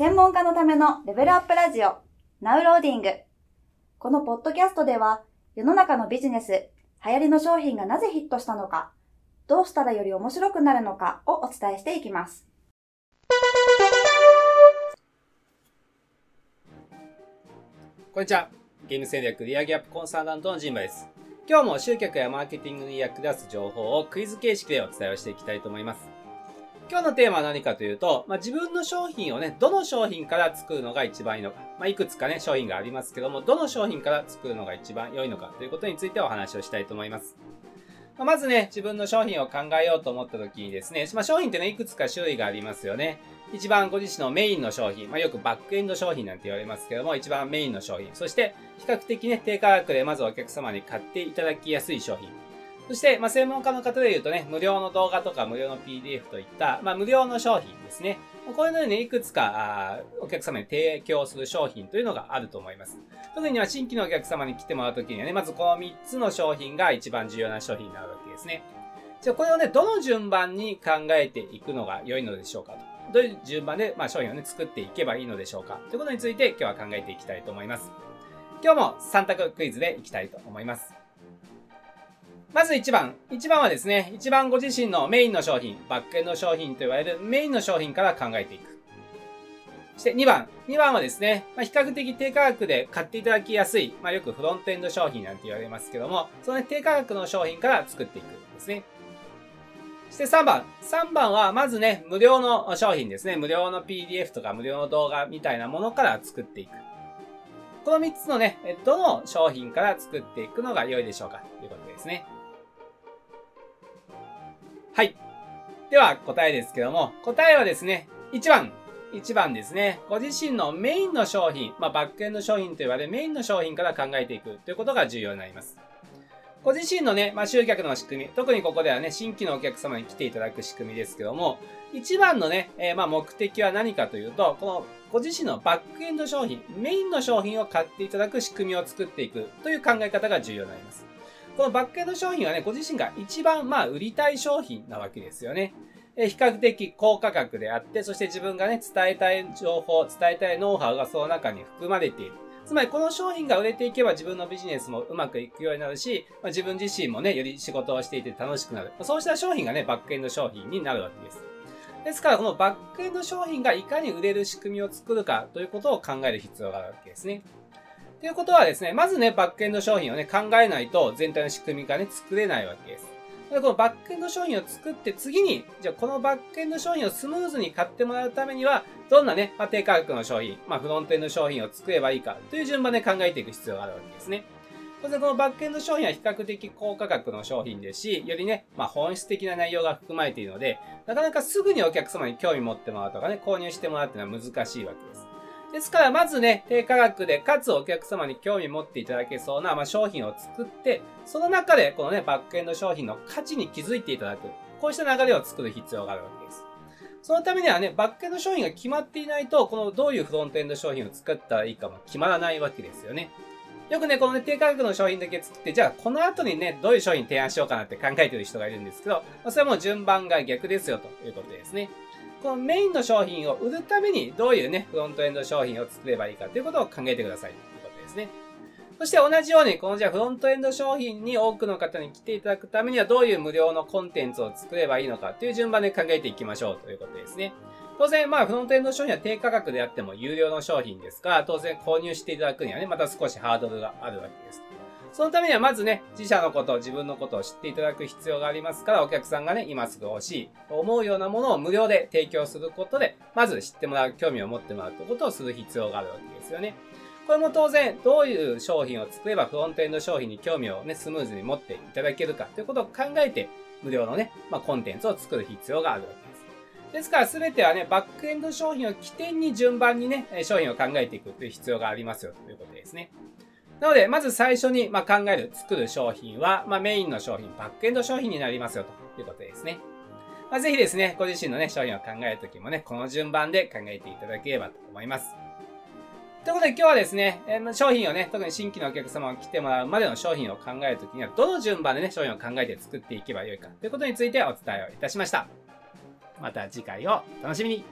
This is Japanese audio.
専門家のためのレベルアップラジオ、ナウローディング。このポッドキャストでは、世の中のビジネス、流行りの商品がなぜヒットしたのか、どうしたらより面白くなるのかをお伝えしていきます。こんにちは。ゲーム戦略リアギャップコンサルタントのジンバです。今日も集客やマーケティングに役立つ情報をクイズ形式でお伝えをしていきたいと思います。今日のテーマは何かというと、まあ、自分の商品をね、どの商品から作るのが一番いいのか。まあ、いくつかね、商品がありますけども、どの商品から作るのが一番良いのかということについてお話をしたいと思います。まあ、まずね、自分の商品を考えようと思った時にですね、まあ、商品ってね、いくつか種類がありますよね。一番ご自身のメインの商品、まあ、よくバックエンド商品なんて言われますけども、一番メインの商品、そして比較的ね、低価格でまずお客様に買っていただきやすい商品。そして、まあ、専門家の方で言うとね、無料の動画とか無料の PDF といった、まあ、無料の商品ですね。こういうのにね、いくつか、お客様に提供する商品というのがあると思います。特には新規のお客様に来てもらうときにはね、まずこの3つの商品が一番重要な商品になるわけですね。じゃあ、これをね、どの順番に考えていくのが良いのでしょうかと。どういう順番で、まあ、商品をね、作っていけばいいのでしょうかということについて今日は考えていきたいと思います。今日も3択クイズでいきたいと思います。まず1番。1番はですね、1番ご自身のメインの商品、バックエンド商品と言われるメインの商品から考えていく。そして2番。2番はですね、まあ、比較的低価格で買っていただきやすい、まあ、よくフロントエンド商品なんて言われますけども、その、低価格の商品から作っていくんですね。そして3番。3番は、まずね、無料の商品ですね。無料の PDF とか無料の動画みたいなものから作っていく。この3つのね、どの商品から作っていくのが良いでしょうかということですね。はい。では、答えですけども、答えはですね、1番。1番ですね。ご自身のメインの商品、まあ、バックエンド商品と言われるメインの商品から考えていくということが重要になります。ご自身のね、まあ、集客の仕組み、特にここではね、新規のお客様に来ていただく仕組みですけども、一番のね、えー、まあ、目的は何かというと、このご自身のバックエンド商品、メインの商品を買っていただく仕組みを作っていくという考え方が重要になります。このバックエンド商品はね、ご自身が一番まあ売りたい商品なわけですよね。え比較的高価格であって、そして自分がね、伝えたい情報、伝えたいノウハウがその中に含まれている。つまりこの商品が売れていけば自分のビジネスもうまくいくようになるし、まあ、自分自身もね、より仕事をしていて楽しくなる。そうした商品がね、バックエンド商品になるわけです。ですから、このバックエンド商品がいかに売れる仕組みを作るかということを考える必要があるわけですね。ということはですね、まずね、バックエンド商品をね、考えないと全体の仕組みがね、作れないわけです。でこのバックエンド商品を作って次に、じゃあこのバックエンド商品をスムーズに買ってもらうためには、どんなね、まあ、低価格の商品、まあ、フロントエンド商品を作ればいいかという順番で考えていく必要があるわけですね。当然このバックエンド商品は比較的高価格の商品ですし、よりね、まあ、本質的な内容が含まれているので、なかなかすぐにお客様に興味持ってもらうとかね、購入してもらうっていうのは難しいわけです。ですから、まずね、低価格で、かつお客様に興味持っていただけそうな、まあ、商品を作って、その中で、このね、バックエンド商品の価値に気づいていただく。こうした流れを作る必要があるわけです。そのためにはね、バックエンド商品が決まっていないと、このどういうフロントエンド商品を作ったらいいかも決まらないわけですよね。よくね、このね、低価格の商品だけ作って、じゃあこの後にね、どういう商品提案しようかなって考えてる人がいるんですけど、それはもう順番が逆ですよということですね。このメインの商品を売るためにどういうね、フロントエンド商品を作ればいいかということを考えてくださいということですね。そして同じように、このじゃあフロントエンド商品に多くの方に来ていただくためにはどういう無料のコンテンツを作ればいいのかという順番で考えていきましょうということですね。当然、まあ、フロントエンド商品は低価格であっても有料の商品ですが、当然購入していただくにはね、また少しハードルがあるわけです。そのためにはまずね、自社のことを、自分のことを知っていただく必要がありますから、お客さんがね、今すぐ欲しいと思うようなものを無料で提供することで、まず知ってもらう、興味を持ってもらうということをする必要があるわけですよね。これも当然、どういう商品を作ればフロントエンド商品に興味をね、スムーズに持っていただけるかということを考えて、無料のね、まあ、コンテンツを作る必要があるわけです。ですから全てはね、バックエンド商品を起点に順番にね、商品を考えていくという必要がありますよということですね。なので、まず最初に、ま考える、作る商品は、ま、メインの商品、バックエンド商品になりますよということですね。まあ、ぜひですね、ご自身のね、商品を考えるときもね、この順番で考えていただければと思います。ということで今日はですね、えー、商品をね、特に新規のお客様が来てもらうまでの商品を考えるときには、どの順番でね、商品を考えて作っていけばよいかということについてお伝えをいたしました。また次回をお楽しみに